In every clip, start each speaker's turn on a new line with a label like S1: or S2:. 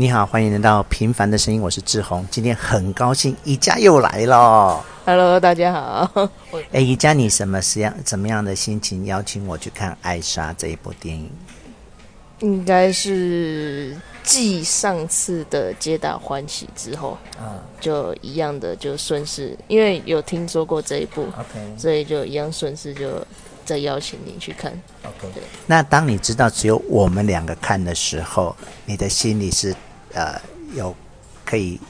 S1: 你好，欢迎来到《平凡的声音》，我是志宏。今天很高兴，宜家又来了。
S2: Hello，大家好。
S1: 哎，宜家，你什么时样、怎么样的心情邀请我去看《爱莎》这一部电影？
S2: 应该是继上次的《皆大欢喜》之后，嗯，就一样的，就顺势，因为有听说过这一部，OK，所以就一样顺势就。再邀请你去看，OK。
S1: 那当你知道只有我们两个看的时候，你的心里是呃有可以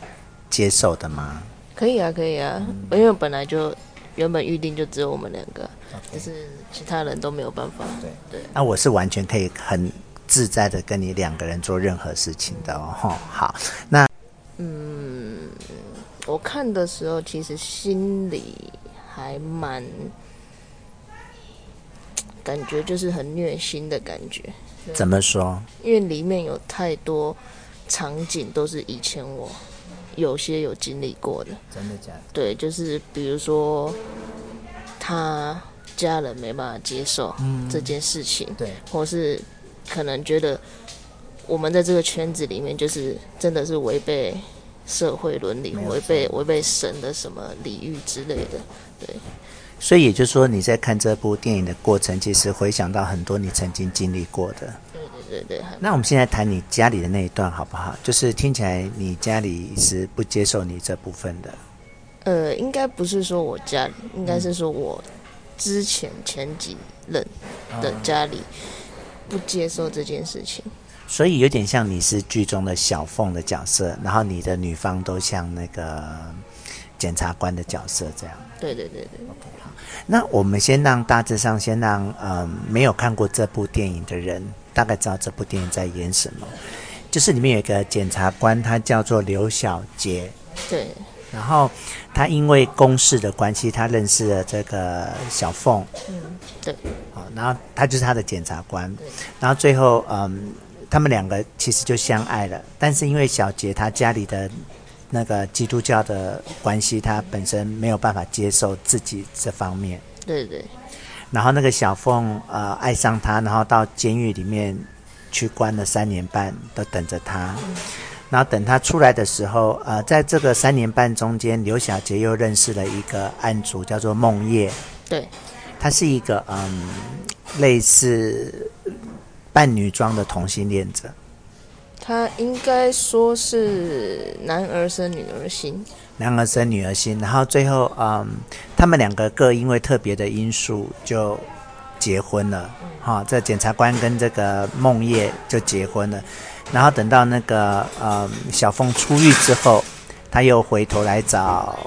S1: 接受的吗？
S2: 可以啊，可以啊，嗯、因为本来就原本预定就只有我们两个.就是其他人都没有办法。对对。那
S1: 我是完全可以很自在的跟你两个人做任何事情的哦。嗯、好，那
S2: 嗯，我看的时候其实心里还蛮。感觉就是很虐心的感觉。
S1: 怎么说？
S2: 因为里面有太多场景都是以前我有些有经历过的。
S1: 真的假的？
S2: 对，就是比如说他家人没办法接受这件事情，嗯、对，或是可能觉得我们在这个圈子里面就是真的是违背社会伦理，违背违背神的什么礼遇之类的，对。
S1: 所以也就是说，你在看这部电影的过程，其实回想到很多你曾经经历过的。
S2: 对对。那
S1: 我们现在谈你家里的那一段好不好？就是听起来你家里是不接受你这部分的。
S2: 呃，应该不是说我家里，应该是说我之前前几任的家里不接受这件事情。嗯。
S1: 所以有点像你是剧中的小凤的角色，然后你的女方都像那个检察官的角色这样。
S2: 对对对对。OK，好。
S1: 那我们先让大致上先让嗯、呃、没有看过这部电影的人大概知道这部电影在演什么，就是里面有一个检察官，他叫做刘小杰，
S2: 对，
S1: 然后他因为公事的关系，他认识了这个小凤，
S2: 嗯，对，
S1: 好，然后他就是他的检察官，然后最后嗯他们两个其实就相爱了，但是因为小杰他家里的。那个基督教的关系，他本身没有办法接受自己这方面。
S2: 对对。
S1: 然后那个小凤呃爱上他，然后到监狱里面去关了三年半，都等着他。嗯。然后等他出来的时候，呃，在这个三年半中间，刘小杰又认识了一个案主，叫做梦叶。
S2: 对。
S1: 他是一个嗯类似扮女装的同性恋者。
S2: 他应该说是男儿生女儿心，
S1: 男儿生女儿心，然后最后，嗯，他们两个各因为特别的因素就结婚了，哈、嗯，这检察官跟这个梦叶就结婚了，然后等到那个，嗯，小凤出狱之后，他又回头来找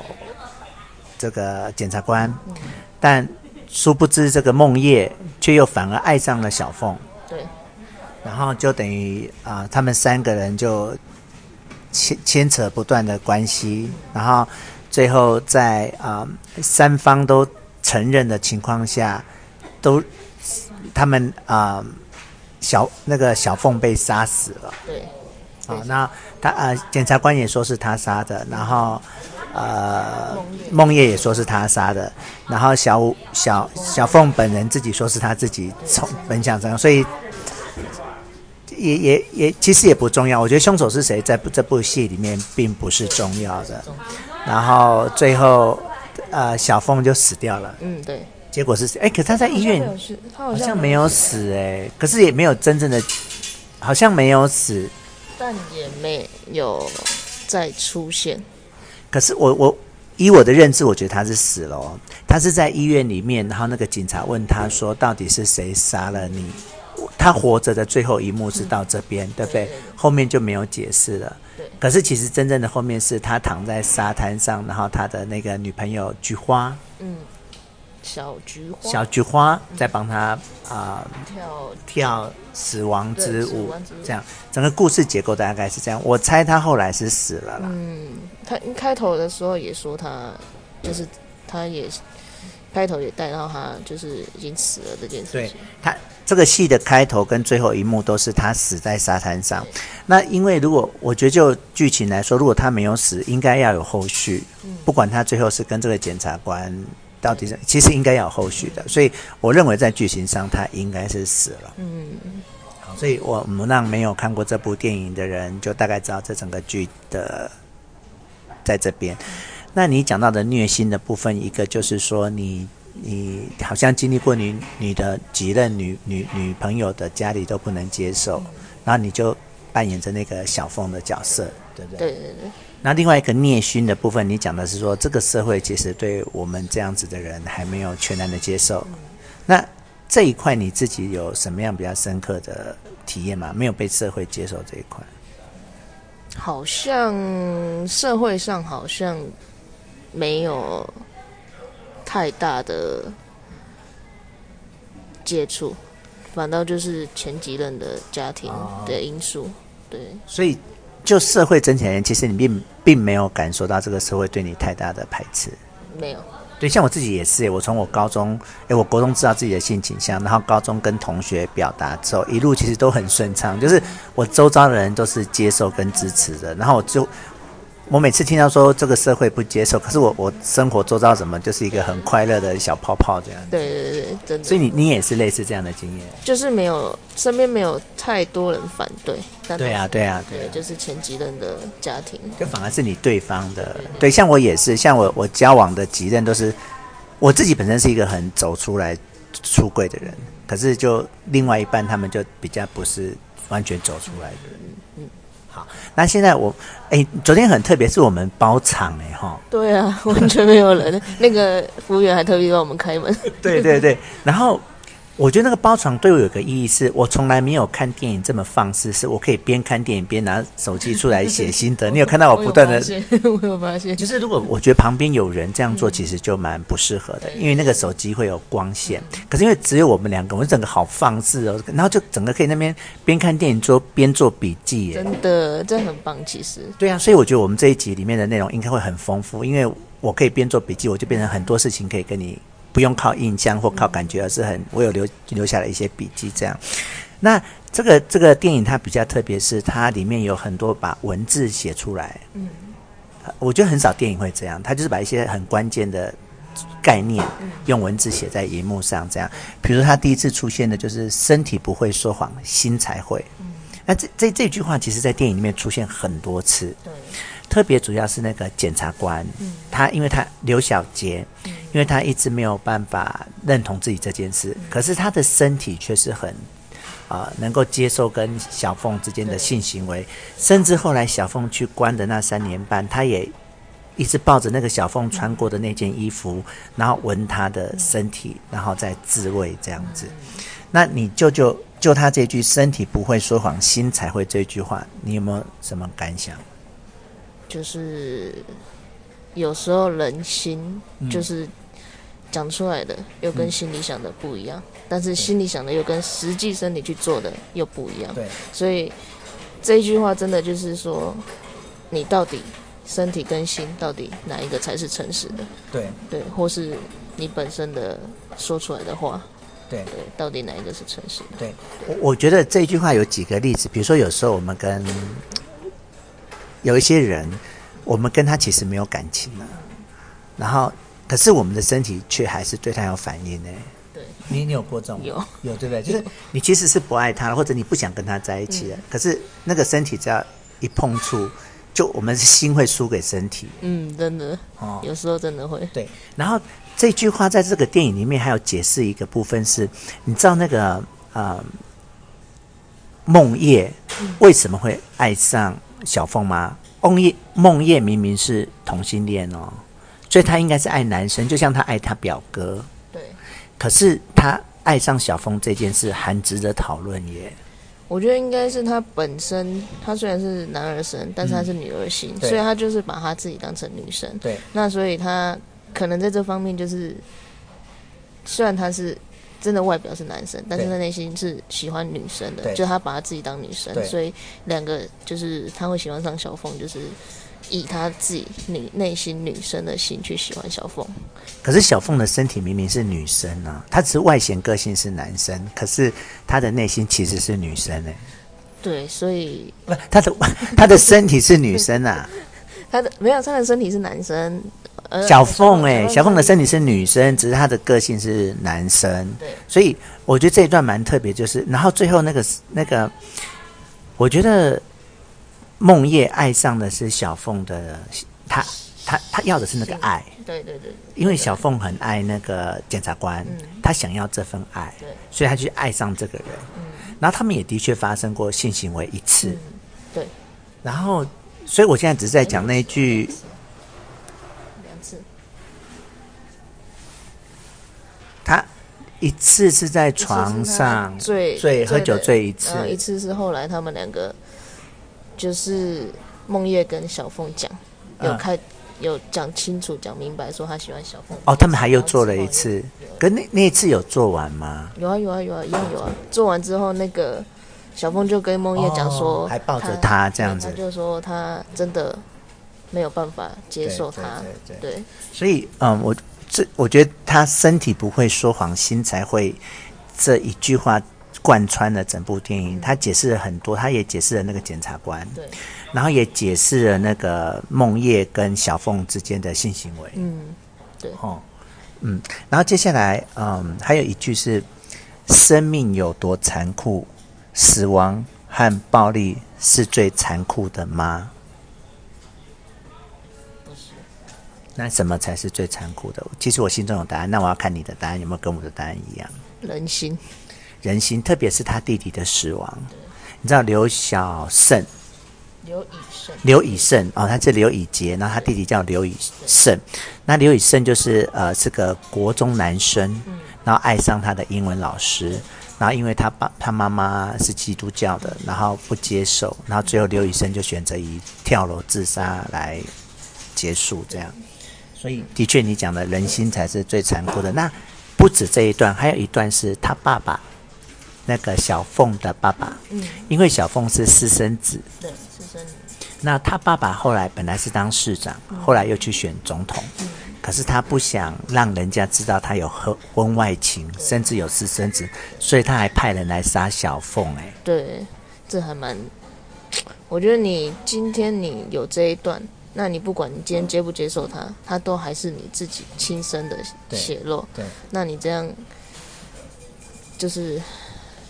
S1: 这个检察官，嗯、但殊不知这个梦叶却又反而爱上了小凤。然后就等于啊、呃，他们三个人就牵牵扯不断的关系，然后最后在啊、呃、三方都承认的情况下，都他们啊、呃、小那个小凤被杀死了。
S2: 对。
S1: 啊、哦，那他啊、呃、检察官也说是他杀的，然后呃梦叶也说是他杀的，然后小小小凤本人自己说是他自己从本想这样，所以。也也也，其实也不重要。我觉得凶手是谁，在这部戏里面并不是重要的。然后最后，呃，小凤就死掉了。
S2: 嗯，对。
S1: 结果是谁？哎，可他在医院，他好像没有死。哎，可是也没有真正的，好像没有死，
S2: 但也没有再出现。
S1: 可是我我以我的认知，我觉得他是死了哦。他是在医院里面，然后那个警察问他说：“到底是谁杀了你？”他活着的最后一幕是到这边，嗯、对不对？后面就没有解释了。对。可是其实真正的后面是他躺在沙滩上，然后他的那个女朋友菊花，
S2: 嗯，小菊花，
S1: 小菊花在帮他啊、呃、
S2: 跳
S1: 跳死亡之舞，这样整个故事结构大概是这样。我猜他后来是死了啦。
S2: 嗯，他一开头的时候也说他就是他也开头也带到他就是已经死了这件事情。对
S1: 他。这个戏的开头跟最后一幕都是他死在沙滩上。那因为如果我觉得就剧情来说，如果他没有死，应该要有后续。不管他最后是跟这个检察官到底是，其实应该要有后续的。所以我认为在剧情上他应该是死了。
S2: 嗯，
S1: 所以我们让没有看过这部电影的人，就大概知道这整个剧的在这边。那你讲到的虐心的部分，一个就是说你你好像经历过你你的几任女女女朋友的家里都不能接受，然后你就扮演着那个小凤的角色，对不对？
S2: 对对对。
S1: 那另外一个虐心的部分，你讲的是说这个社会其实对我们这样子的人还没有全然的接受。那这一块你自己有什么样比较深刻的体验吗？没有被社会接受这一块，
S2: 好像社会上好像。没有太大的接触，反倒就是前几任的家庭的因素，对。
S1: 所以，就社会整体而言，其实你并并没有感受到这个社会对你太大的排斥。
S2: 没有。
S1: 对，像我自己也是，我从我高中，哎，我国中知道自己的性倾向，然后高中跟同学表达之后，一路其实都很顺畅，就是我周遭的人都是接受跟支持的，然后我就。我每次听到说这个社会不接受，可是我我生活做到什么，就是一个很快乐的小泡泡这样。
S2: 对对对，真的。
S1: 所以你你也是类似这样的经验，
S2: 就是没有身边没有太多人反对。
S1: 对啊对啊对，
S2: 对，就是前几任的家庭，
S1: 就反而是你对方的。对，对，对，对，像我也是，像我我交往的几任都是，我自己本身是一个很走出来出柜的人，可是就另外一半他们就比较不是完全走出来的人。好，那现在我，哎、欸，昨天很特别，是我们包场哎哈。
S2: 对啊，完全没有人，那个服务员还特别帮我们开门。
S1: 对对对，然后。我觉得那个包场对我有个意义是，是我从来没有看电影这么放肆，是我可以边看电影边拿手机出来写心得。你有看到我不断的？
S2: 我有发现。
S1: 就是如果我觉得旁边有人这样做，其实就蛮不适合的，因为那个手机会有光线。可是因为只有我们两个，我们整个好放肆哦，然后就整个可以那边边看电影做边做笔记。
S2: 真的，这很棒，其实。
S1: 对啊，所以我觉得我们这一集里面的内容应该会很丰富，因为我可以边做笔记，我就变成很多事情可以跟你。不用靠印象或靠感觉，而是很我有留留下了一些笔记。这样，那这个这个电影它比较特别，是它里面有很多把文字写出来。嗯，我觉得很少电影会这样，它就是把一些很关键的概念用文字写在荧幕上。这样，比如说他第一次出现的就是“身体不会说谎，心才会”。嗯，那这这这句话，其实在电影里面出现很多次。对。特别主要是那个检察官，嗯、他因为他刘小杰，嗯、因为他一直没有办法认同自己这件事，嗯、可是他的身体却是很啊、呃、能够接受跟小凤之间的性行为，甚至后来小凤去关的那三年半，他也一直抱着那个小凤穿过的那件衣服，嗯、然后闻他的身体，然后再自慰这样子。嗯、那你舅舅就他这句“身体不会说谎，心才会”这句话，你有没有什么感想？
S2: 就是有时候人心就是讲出来的又跟心里想的不一样，嗯、但是心里想的又跟实际身体去做的又不一样。对，所以这一句话真的就是说，你到底身体跟心到底哪一个才是诚实的？对。对，或是你本身的说出来的话，对。对，到底哪一个是诚实的？
S1: 对，我我觉得这句话有几个例子，比如说有时候我们跟有一些人，我们跟他其实没有感情了，然后，可是我们的身体却还是对他有反应呢。对，你你有过这种？
S2: 有
S1: 有对不对？就是你其实是不爱他，或者你不想跟他在一起了，嗯、可是那个身体只要一碰触，就我们的心会输给身体。
S2: 嗯，真的哦，有时候真的会。
S1: 对，然后这句话在这个电影里面还有解释一个部分是，你知道那个啊、呃，梦叶为什么会爱上？小凤吗？梦叶梦叶明明是同性恋哦，所以他应该是爱男生，就像他爱他表哥。对。可是他爱上小凤这件事还值得讨论耶。
S2: 我觉得应该是他本身，他虽然是男儿身，但是他是女儿心，嗯、所以他就是把他自己当成女生。对。那所以他可能在这方面就是，虽然他是。真的外表是男生，但是他内心是喜欢女生的，就他把他自己当女生，所以两个就是他会喜欢上小凤，就是以他自己女内心女生的心去喜欢小凤。
S1: 可是小凤的身体明明是女生啊，她只是外显个性是男生，可是她的内心其实是女生呢、欸。
S2: 对，所以
S1: 不，她的 她的身体是女生啊，
S2: 她的没有，她的身体是男生。
S1: 小凤哎、欸，小凤的身体是女生，只是她的个性是男生。
S2: 对，
S1: 所以我觉得这一段蛮特别，就是然后最后那个那个，我觉得梦叶爱上的是小凤的，她她她要的是那个爱。
S2: 对对对，
S1: 因为小凤很爱那个检察官，他想要这份爱，所以她去爱上这个人。然后他们也的确发生过性行为一次。
S2: 对，
S1: 然后。所以，我现在只是在讲那一句。
S2: 两次。
S1: 他一次是在床上醉醉喝酒醉一次，
S2: 一次是后来他们两个，就是梦叶跟小凤讲，有开有讲清楚讲明白，说他喜欢小凤。
S1: 哦，他们还又做了一次，可那那一次有做完吗？
S2: 有啊有啊有啊，一样有啊。做完之后那个。小凤就跟梦叶讲说，
S1: 还抱着他这样子，
S2: 他就说他真的没有办法接受他，对，对，对，对，
S1: 所以嗯，我这我觉得他身体不会说谎，心才会这一句话贯穿了整部电影。他解释了很多，他也解释了那个检察官，对，然后也解释了那个梦叶跟小凤之间的性行为，
S2: 嗯，对，
S1: 哦，嗯，然后接下来嗯，还有一句是生命有多残酷。死亡和暴力是最残酷的
S2: 吗？
S1: 那什么才是最残酷的？其实我心中有答案，那我要看你的答案有没有跟我的答案一样。
S2: 人心，
S1: 人心，特别是他弟弟的死亡。你知道刘小胜？
S2: 刘以胜。
S1: 刘以胜哦，他是刘以杰，然后他弟弟叫刘以胜。那刘以胜就是呃是个国中男生，嗯、然后爱上他的英文老师。然后，因为他爸他妈妈是基督教的，然后不接受，然后最后刘以胜就选择以跳楼自杀来结束这样。所以，的确你讲的人心才是最残酷的。那不止这一段，还有一段是他爸爸那个小凤的爸爸，嗯，因为小凤是私生子，
S2: 对，私生子。
S1: 那他爸爸后来本来是当市长，后来又去选总统。可是他不想让人家知道他有婚外情，甚至有私生子，所以他还派人来杀小凤。哎，对，
S2: 这还蛮……我觉得你今天你有这一段，那你不管你今天接不接受他，他都还是你自己亲生的血肉。对，那你这样就是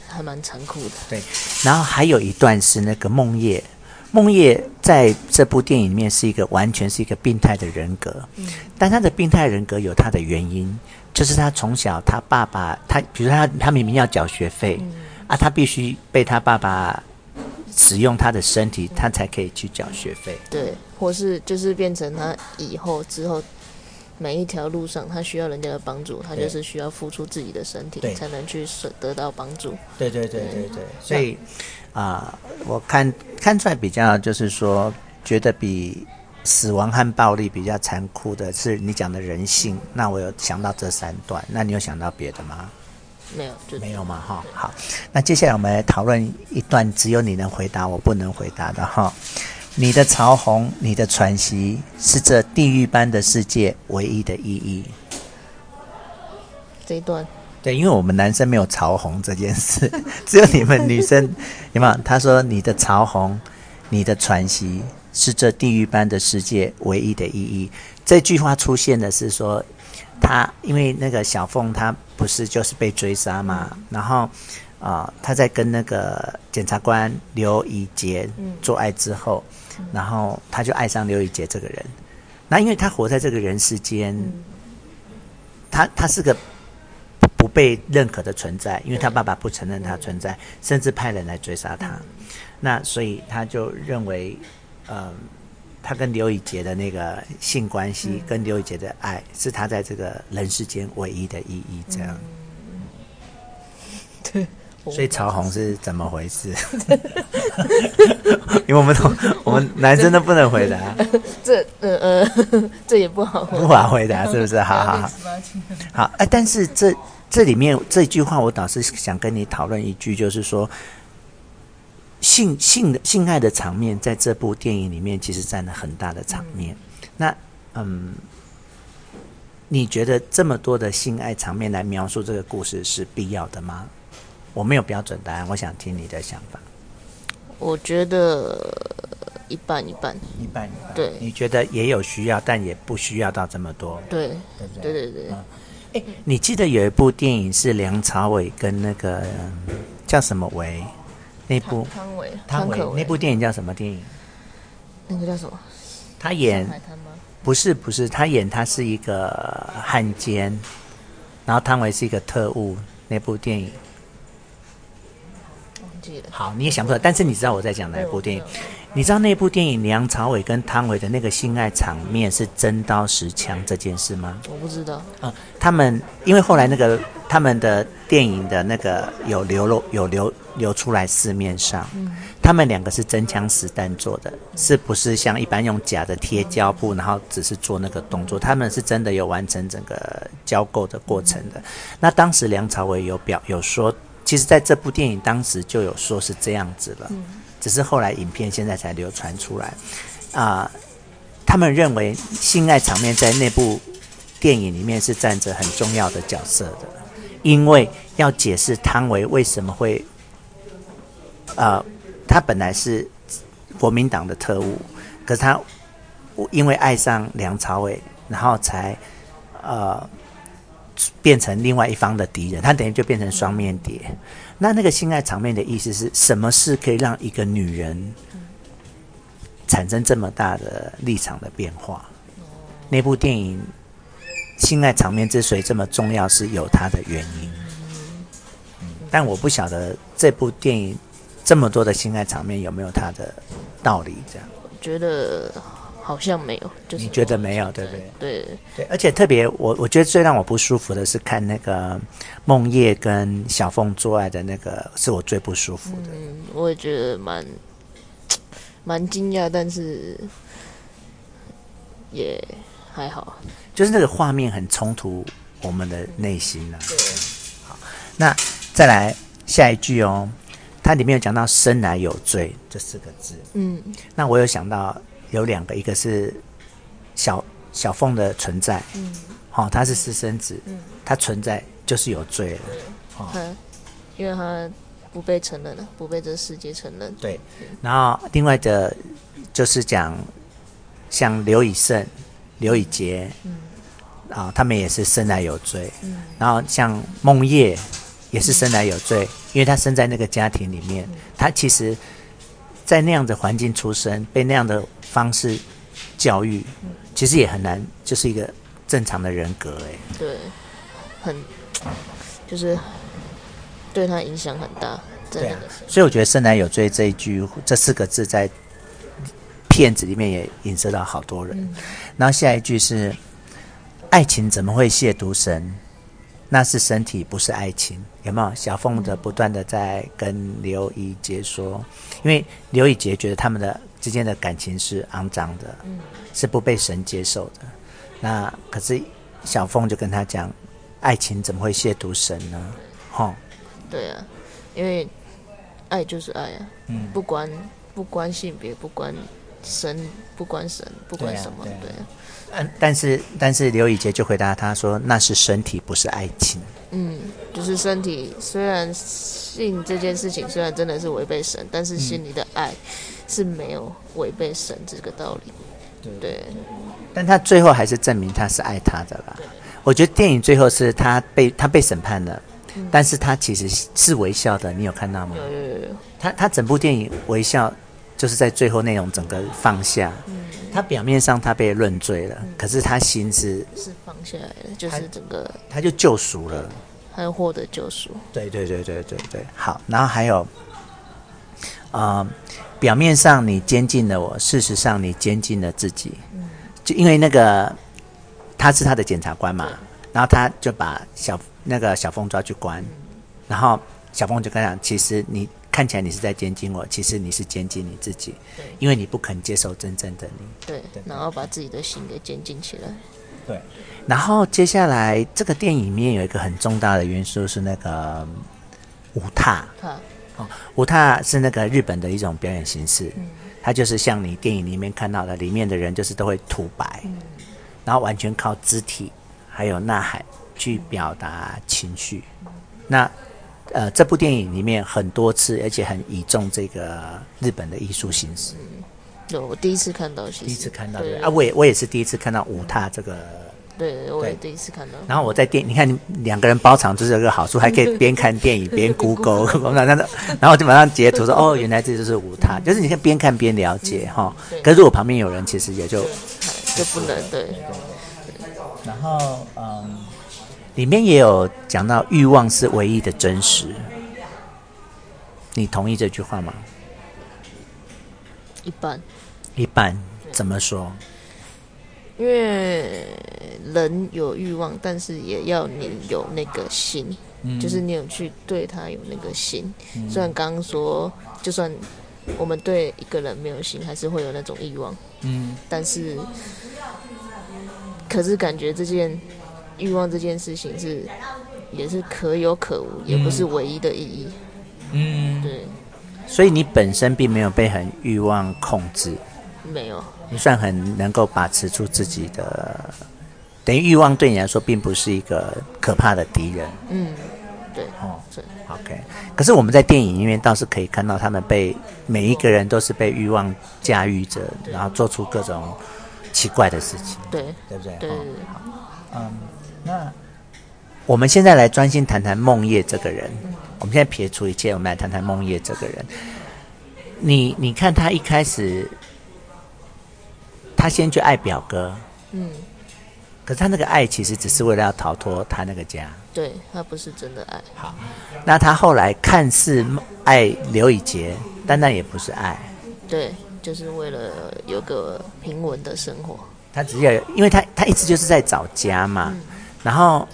S2: 还蛮残酷的。
S1: 对，然后还有一段是那个梦叶。梦叶在这部电影里面是一个完全是一个病态的人格，嗯，但他的病态人格有他的原因，就是他从小他爸爸他，比如说他他明明要缴学费，嗯，啊，他必须被他爸爸使用他的身体，他才可以去缴学费，
S2: 对，或是就是变成他以后之后每一条路上他需要人家的帮助，他就是需要付出自己的身体才能去得到帮助，
S1: 对对对对对，所以。啊，我看看出来比较就是说，觉得比死亡和暴力比较残酷的是你讲的人性。那我有想到这三段，那你有想到别的吗？
S2: 没有，就
S1: 没有嘛？哈，好，那接下来我们来讨论一段只有你能回答，我不能回答的哈。你的潮红，你的喘息，是这地狱般的世界唯一的意义。
S2: 这一段。
S1: 对，因为我们男生没有潮红这件事，只有你们女生，有没有？他说：“你的潮红，你的喘息，是这地狱般的世界唯一的意义。”这句话出现的是说，他因为那个小凤，她不是就是被追杀嘛，然后啊、呃，他在跟那个检察官刘以杰做爱之后，然后他就爱上刘以杰这个人。那因为他活在这个人世间，他他是个。不被认可的存在，因为他爸爸不承认他存在，甚至派人来追杀他。那所以他就认为，嗯，他跟刘以杰的那个性关系，跟刘以杰的爱，是他在这个人世间唯一的意义。这样，
S2: 对。
S1: 所以曹红是怎么回事？因为我们都我们男生都不能回答。
S2: 这呃呃，这也不好，
S1: 不好回答，是不是？好好好。好，哎，但是这。这里面这句话，我倒是想跟你讨论一句，就是说，性性的性爱的场面，在这部电影里面其实占了很大的场面。嗯。那嗯，你觉得这么多的性爱场面来描述这个故事是必要的吗？我没有标准答案，我想听你的想法。
S2: 我觉得一半一半，
S1: 一半一半。
S2: 对，
S1: 你觉得也有需要，但也不需要到这么多。
S2: 对，
S1: 对不对？
S2: 对对对。
S1: 哎、嗯，你记得有一部电影是梁朝伟跟那个叫什么伟？那部
S2: 汤唯，
S1: 汤唯那部电影叫什么电影？
S2: 那个叫什么？
S1: 他演不是不是，他演他是一个汉奸，然后汤唯是一个特务。那部电影
S2: 忘记了。
S1: 好，你也想不到，但是你知道我在讲哪一部电影？你知道那部电影梁朝伟跟汤唯的那个性爱场面是真刀实枪这件事吗？
S2: 我不知道。
S1: 嗯，他们因为后来那个他们的电影的那个有流露有流流出来市面上，嗯，他们两个是真枪实弹做的，是不是像一般用假的贴胶布，然后只是做那个动作？他们是真的有完成整个交购的过程的。那当时梁朝伟有表有说，其实在这部电影当时就有说是这样子了。只是后来影片现在才流传出来，啊、呃，他们认为性爱场面在那部电影里面是占着很重要的角色的，因为要解释汤唯为什么会，呃，他本来是国民党的特务，可是他因为爱上梁朝伟，然后才呃变成另外一方的敌人，他等于就变成双面谍。那那个性爱场面的意思是什么事可以让一个女人产生这么大的立场的变化？那部电影性爱场面之所以这么重要，是有它的原因。但我不晓得这部电影这么多的性爱场面有没有它的道理？这样，
S2: 我觉得。好像没有，就是
S1: 你觉得没有，对不对？
S2: 对
S1: 对，而且特别，我我觉得最让我不舒服的是看那个梦叶跟小凤做爱的那个，是我最不舒服的。
S2: 嗯，我也觉得蛮蛮惊讶，但是也还好。
S1: 就是那个画面很冲突我们的内心呢、啊。
S2: 对，
S1: 好，那再来下一句哦，它里面有讲到“生来有罪”这四个字。嗯，那我有想到。有两个，一个是小小凤的存在，嗯，好、哦，他是私生子，嗯，他存在就是有罪了，
S2: 哦，因为他不被承认了，不被这个世界承认，
S1: 对。然后另外的，就是讲像刘以胜、刘以杰，嗯，啊，他们也是生来有罪，嗯。然后像梦叶也是生来有罪，嗯，因为他生在那个家庭里面，嗯，他其实，在那样的环境出生，被那样的。方式教育，其实也很难，就是一个正常的人格哎。
S2: 对，很就是对他影响很大，对啊，
S1: 所以我觉得“生来有罪”这一句这四个字在片子里面也影射到好多人。嗯。然后下一句是“爱情怎么会亵渎神？那是身体，不是爱情。”有没有？小凤的不断的在跟刘以杰说，因为刘以杰觉得他们的。之间的感情是肮脏的，嗯，是不被神接受的。那可是小凤就跟他讲，爱情怎么会亵渎神呢？哈，
S2: 对啊，因为爱就是爱啊，嗯，不关不关性别，不关神，不管神，不管什么，对啊。对啊对啊
S1: 嗯，但是但是刘以杰就回答他说，那是身体，不是爱情。
S2: 嗯，就是身体，虽然性这件事情虽然真的是违背神，但是心里的爱。嗯是没有违背神这个道理，对，对，
S1: 但他最后还是证明他是爱他的啦。我觉得电影最后是他被他被审判了，嗯，但是他其实是微笑的，你有看到吗？
S2: 有有有有。
S1: 他他整部电影微笑，就是在最后那种整个放下。嗯，他表面上他被论罪了，嗯，可是他心是
S2: 是放下来了，就是整个
S1: 他，他就救赎了，
S2: 他又获得救赎。
S1: 对对对对对对，好，然后还有，啊，呃。表面上你监禁了我，事实上你监禁了自己。嗯，就因为那个他是他的检察官嘛，然后他就把小那个小凤抓去关，嗯，然后小凤就跟他讲，其实你看起来你是在监禁我，其实你是监禁你自己，因为你不肯接受真正的你。
S2: 对，对，然后把自己的心给监禁起来。
S1: 对，然后接下来这个电影里面有一个很重大的元素是那个舞踏。哦，舞踏是那个日本的一种表演形式，嗯，它就是像你电影里面看到的，里面的人就是都会吐白，嗯，然后完全靠肢体还有呐喊去表达情绪。嗯，那呃，这部电影里面很多次，而且很倚重这个日本的艺术形式。
S2: 有，我第一次看到，
S1: 第一次看到对，啊，我也我也是第一次看到舞踏这个。
S2: 对，我也第一次看到。
S1: 然后我在电，你看两个人包场就是有个好处，还可以边看电影边 Google，然后我就马上截图说，哦，原来这就是舞踏，就是你看边看边了解哈。可是我旁边有人，其实也就
S2: 就不能对。
S1: 然后嗯，里面也有讲到欲望是唯一的真实，你同意这句话吗？
S2: 一半。
S1: 一半怎么说？
S2: 因为人有欲望，但是也要你有那个心，嗯、就是你有去对他有那个心。嗯、虽然刚刚说，就算我们对一个人没有心，还是会有那种欲望。嗯，但是，可是感觉这件欲望这件事情是，也是可有可无，也不是唯一的意义。嗯，对。
S1: 所以你本身并没有被很欲望控制。
S2: 没有。你
S1: 算很能够把持住自己的，等于欲望对你来说并不是一个可怕的敌人。
S2: 嗯，对，
S1: 哦，对，OK。可是我们在电影里面倒是可以看到，他们被每一个人都是被欲望驾驭着，然后做出各种奇怪的事情。
S2: 对，
S1: 对不对？
S2: 对，
S1: 嗯，那我们现在来专心谈谈梦叶这个人。我们现在撇除一切，我们来谈谈梦叶这个人。你你看他一开始。他先去爱表哥，嗯，可是他那个爱其实只是为了要逃脱他那个家，
S2: 对，他不是真的爱。
S1: 好，那他后来看似爱刘以杰，但那也不是爱，
S2: 对，就是为了有个平稳的生活。
S1: 他只要，因为他他一直就是在找家嘛，嗯、然后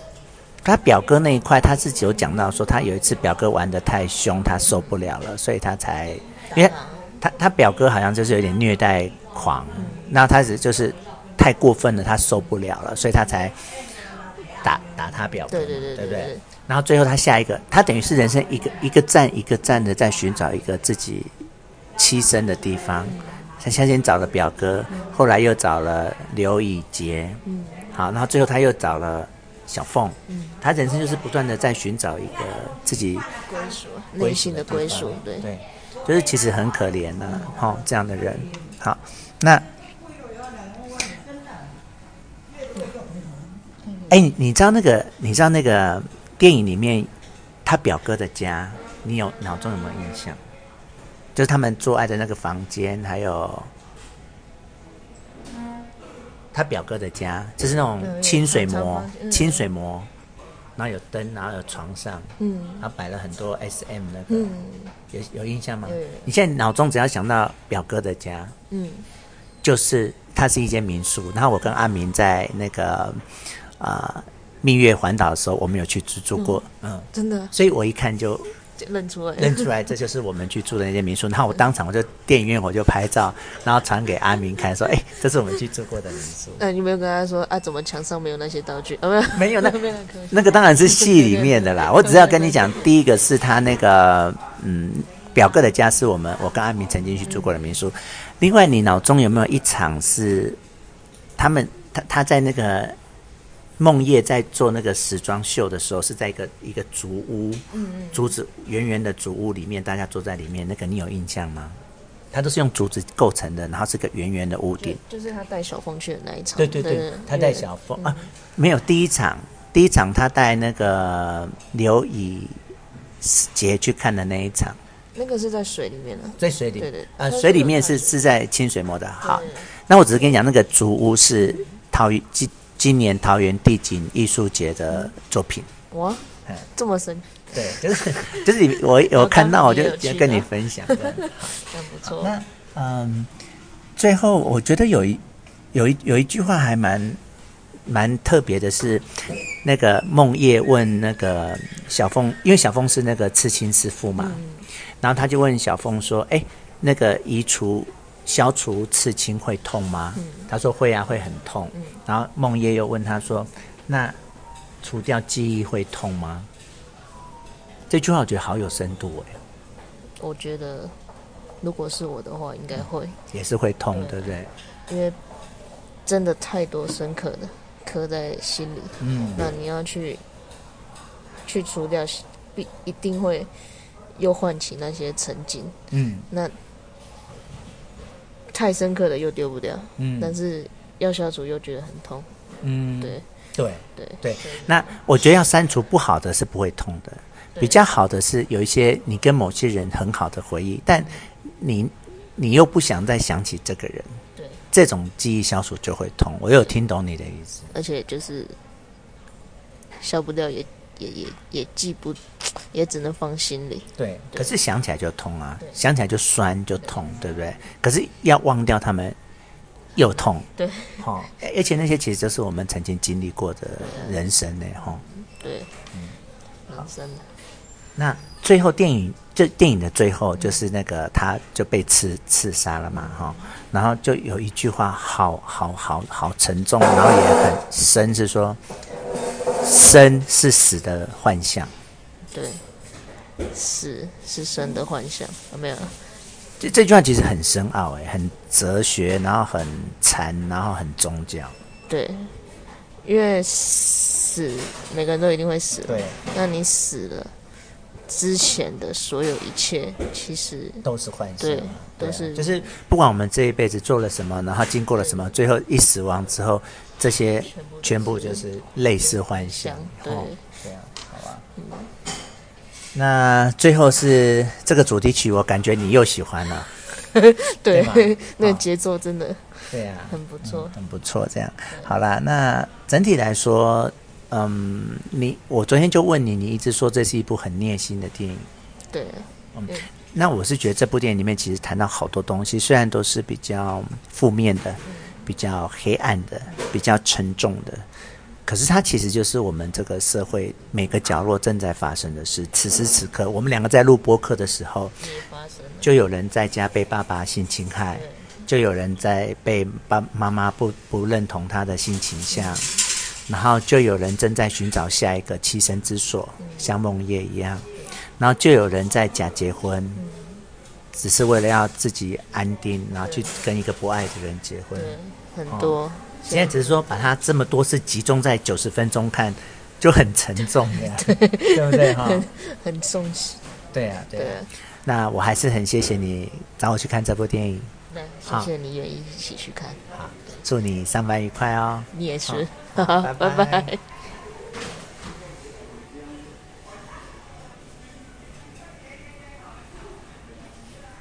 S1: 他表哥那一块，他自己有讲到说，他有一次表哥玩的太凶，他受不了了，所以他才，因为他他表哥好像就是有点虐待狂。嗯那他是就是太过分了，他受不了了，所以他才打打他表哥，
S2: 对对对，
S1: 对不对？然后最后他下一个，他等于是人生一个一个站一个站的在寻找一个自己栖身的地方。他先先找了表哥，后来又找了刘以杰，嗯，好，然后最后他又找了小凤，嗯，他人生就是不断的在寻找一个自己
S2: 归属、内心的归属，对
S1: 对，就是其实很可怜的，哈，这样的人，好，那。哎，你知道那个？你知道那个电影里面他表哥的家，你有脑中有没有印象？就是他们做爱的那个房间，还有他表哥的家，就是那种清水模，清水模，然后有灯，然后有床上，嗯，然后摆了很多 SM 那个，有有印象吗？你现在脑中只要想到表哥的家，嗯，就是它是一间民宿，然后我跟阿明在那个。啊、呃，蜜月环岛的时候，我们有去住住过，嗯，嗯。
S2: 真的，
S1: 所以我一看，就
S2: 认出来，
S1: 认出来，这就是我们去住的那间民宿。然后我当场我就电影院我就拍照，然后传给阿明看，说，哎，这是我们去住过的民宿。
S2: 那、呃、你没有跟他说，啊，怎么墙上没有那些道具？啊，
S1: 没有，没有那个，那个当然是戏里面的啦。我只要跟你讲，第一个是他那个，嗯，表哥的家是我们我跟阿明曾经去住过的民宿。嗯、另外，你脑中有没有一场是他们他他在那个？梦叶在做那个时装秀的时候，是在一个一个竹屋，竹子圆圆的竹屋里面，大家坐在里面，那个你有印象吗？它都是用竹子构成的，然后是个圆圆的屋顶。
S2: 就是他带小凤去的那一场。
S1: 对对对，对他带小凤、嗯、啊，没有第一场，第一场他带那个刘以杰去看的那一场。
S2: 那个是在水里面的，
S1: 在水里，
S2: 对对
S1: 啊，水里面是是在清水模的。好，那我只是跟你讲，那个竹屋是陶芸今年桃园地景艺术节的作品。
S2: 哇，嗯，这么深，
S1: 对，就是就是你我我看到我就要跟你分享，很
S2: 不错。
S1: 那嗯，最后我觉得有一有一有一句话还蛮蛮特别的是，那个梦叶问那个小凤，因为小凤是那个刺青师傅嘛，嗯，然后他就问小凤说：“哎，那个移除。”消除刺青会痛吗？嗯、他说会啊，会很痛。嗯、然后梦叶又问他说：“那除掉记忆会痛吗？”这句话我觉得好有深度哎。
S2: 我觉得如果是我的话，应该会、嗯、
S1: 也是会痛，对，对不对？
S2: 因为真的太多深刻的刻在心里。嗯，那你要去去除掉，必一定会又唤起那些曾经。嗯，那。太深刻的又丢不掉，嗯，但是要消除又觉得很痛，嗯，对。
S1: 对对。对。那我觉得要删除不好的是不会痛的，比较好的是有一些你跟某些人很好的回忆，但你你又不想再想起这个人，对，这种记忆消除就会痛。我有听懂你的意思，
S2: 而且就是消不掉也。也也也记不，也只能放心里。
S1: 对，可是想起来就痛啊，想起来就酸就痛，对不对？可是要忘掉他们，又痛。
S2: 对，
S1: 好，而且那些其实都是我们曾经经历过的人生呢，哈。
S2: 对，嗯，人生。
S1: 那最后电影，就电影的最后，就是那个他就被刺刺杀了嘛，哈。然后就有一句话，好好好好沉重，然后也很深，是说。生是死的幻象，
S2: 对，死是生的幻象，有没有？
S1: 这这句话其实很深奥，哎，很哲学，然后很禅，然后很宗教。
S2: 对，因为死，每个人都一定会死。对，那你死了之前的所有一切，其实
S1: 都是幻象，
S2: 对，都是。
S1: 就是不管我们这一辈子做了什么，然后经过了什么，最后一死亡之后。这些全部就是类似幻想，对，这样好吧？嗯，那最后是这个主题曲，我感觉你又喜欢了，
S2: 对，那节奏真的，对啊，很不错，
S1: 很不错。这样。好啦，那整体来说，嗯，你我昨天就问你，你一直说这是一部很虐心的电影，
S2: 对，嗯，
S1: 那我是觉得这部电影里面其实谈到好多东西，虽然都是比较负面的。比较黑暗的，比较沉重的，可是它其实就是我们这个社会每个角落正在发生的事。此时此刻，我们两个在录播客的时候，就有人在家被爸爸性侵害，就有人在被爸妈妈不不认同他的性倾向，然后就有人正在寻找下一个栖身之所，像梦叶一样，然后就有人在假结婚。只是为了要自己安定，然后去跟一个不爱的人结婚，
S2: 很多、哦。
S1: 现在只是说把它这么多次集中在九十分钟看，就很沉重 呀，对，对不对？哈，
S2: 很很重视。
S1: 对啊，对啊。那我还是很谢谢你找我去看这部电影。
S2: 那谢谢你愿意一起去看。
S1: 好，祝你上班愉快哦。
S2: 你也是，好，拜拜。拜拜。